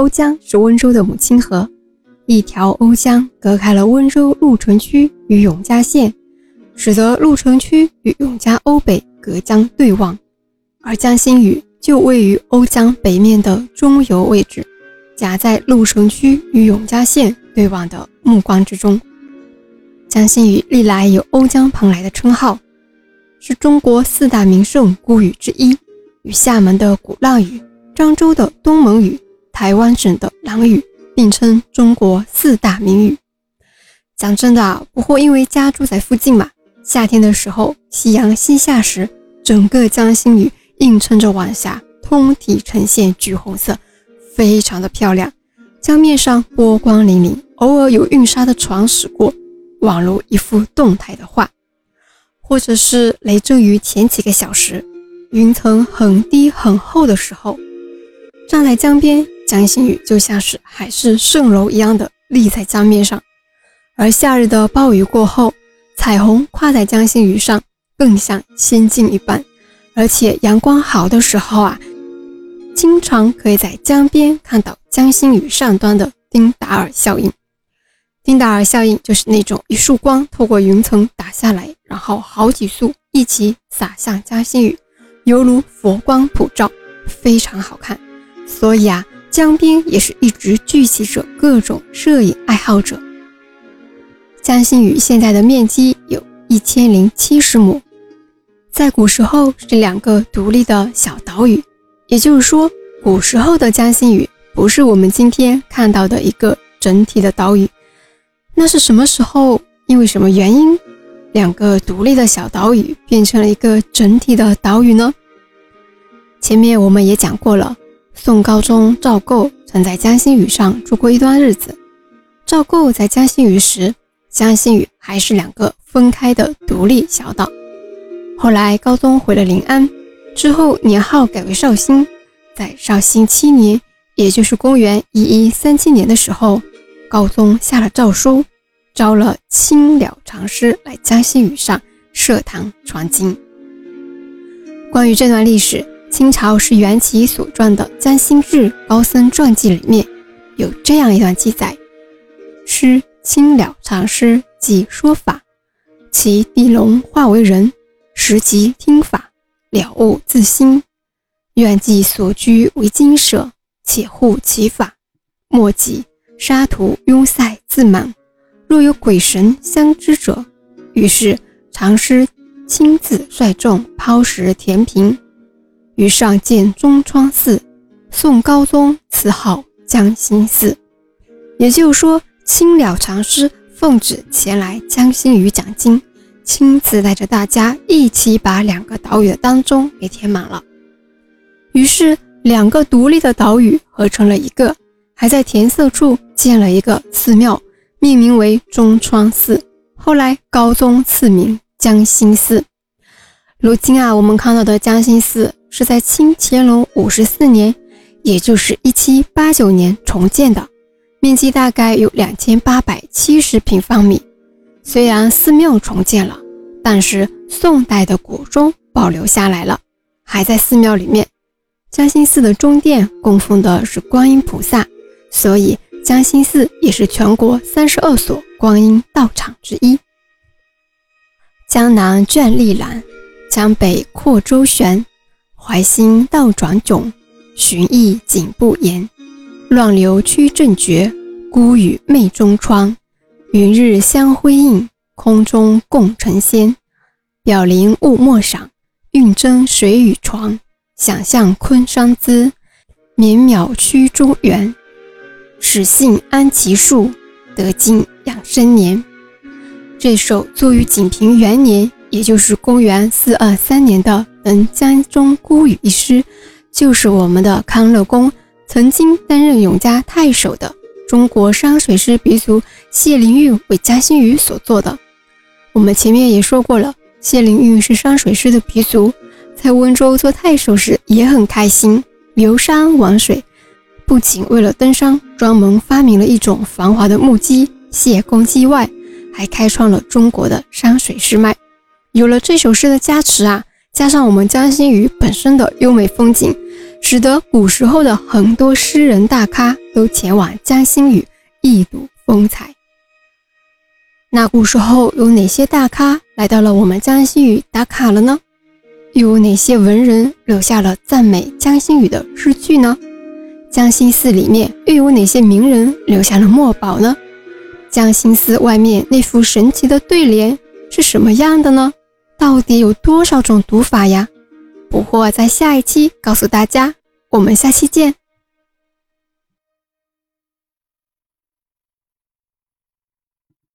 瓯江是温州的母亲河，一条瓯江隔开了温州鹿城区与永嘉县，使得鹿城区与永嘉瓯北隔江对望，而江心屿就位于瓯江北面的中游位置，夹在鹿城区与永嘉县对望的目光之中。江心屿历来有“瓯江蓬莱”的称号，是中国四大名胜古屿之一，与厦门的鼓浪屿、漳州的东盟屿。台湾省的狼屿并称中国四大名屿。讲真的啊，不会因为家住在附近嘛。夏天的时候，夕阳西下时，整个江心屿映衬着晚霞，通体呈现橘红色，非常的漂亮。江面上波光粼粼，偶尔有运沙的船驶过，宛如一幅动态的画。或者是雷阵雨前几个小时，云层很低很厚的时候，站在江边。江心屿就像是海市蜃楼一样的立在江面上，而夏日的暴雨过后，彩虹跨在江心屿上，更像仙境一般。而且阳光好的时候啊，经常可以在江边看到江心屿上端的丁达尔效应。丁达尔效应就是那种一束光透过云层打下来，然后好几束一起洒向江心雨，犹如佛光普照，非常好看。所以啊。江边也是一直聚集着各种摄影爱好者。江心屿现在的面积有一千零七十亩，在古时候是两个独立的小岛屿，也就是说，古时候的江心屿不是我们今天看到的一个整体的岛屿。那是什么时候？因为什么原因，两个独立的小岛屿变成了一个整体的岛屿呢？前面我们也讲过了。宋高宗赵构曾在江心屿上住过一段日子。赵构在江心屿时，江心屿还是两个分开的独立小岛。后来高宗回了临安，之后年号改为绍兴。在绍兴七年，也就是公元一一三七年的时候，高宗下了诏书，招了青鸟禅师来江心屿上设堂传经。关于这段历史。清朝是袁启所撰的《江心志高僧传记》里面有这样一段记载：师清了禅师即说法，其地龙化为人，时即听法，了悟自心，愿即所居为精舍，且护其法。莫及沙土拥塞自满，若有鬼神相知者，于是禅师亲自率众抛石填平。于上建中川寺，宋高宗赐号江心寺。也就是说，青鸟禅师奉旨前来江心屿讲经，亲自带着大家一起把两个岛屿的当中给填满了。于是，两个独立的岛屿合成了一个，还在填色处建了一个寺庙，命名为中川寺。后来，高宗赐名江心寺。如今啊，我们看到的江心寺。是在清乾隆五十四年，也就是一七八九年重建的，面积大概有两千八百七十平方米。虽然寺庙重建了，但是宋代的古钟保留下来了，还在寺庙里面。江心寺的中殿供奉的是观音菩萨，所以江心寺也是全国三十二所观音道场之一。江南卷立兰，江北阔周旋。怀心倒转迥，寻意景不言。乱流曲正绝，孤屿媚中川。云日相辉映，空中共成仙。表灵雾莫赏，运真水与床。想象昆山姿，绵渺曲中原。始信安其树，得尽养生年。这首作于景平元年。也就是公元四二三年的《登江中孤屿》一诗，就是我们的康乐公曾经担任永嘉太守的中国山水师鼻祖谢灵运为嘉兴屿所作的。我们前面也说过了，谢灵运是山水师的鼻祖，在温州做太守时也很开心，游山玩水，不仅为了登山专门发明了一种防滑的木屐谢公屐外，还开创了中国的山水诗脉。有了这首诗的加持啊，加上我们江心屿本身的优美风景，使得古时候的很多诗人大咖都前往江心屿一睹风采。那古时候有哪些大咖来到了我们江心屿打卡了呢？又有哪些文人留下了赞美江心屿的诗句呢？江心寺里面又有哪些名人留下了墨宝呢？江心寺外面那幅神奇的对联是什么样的呢？到底有多少种读法呀？不过在下一期告诉大家。我们下期见。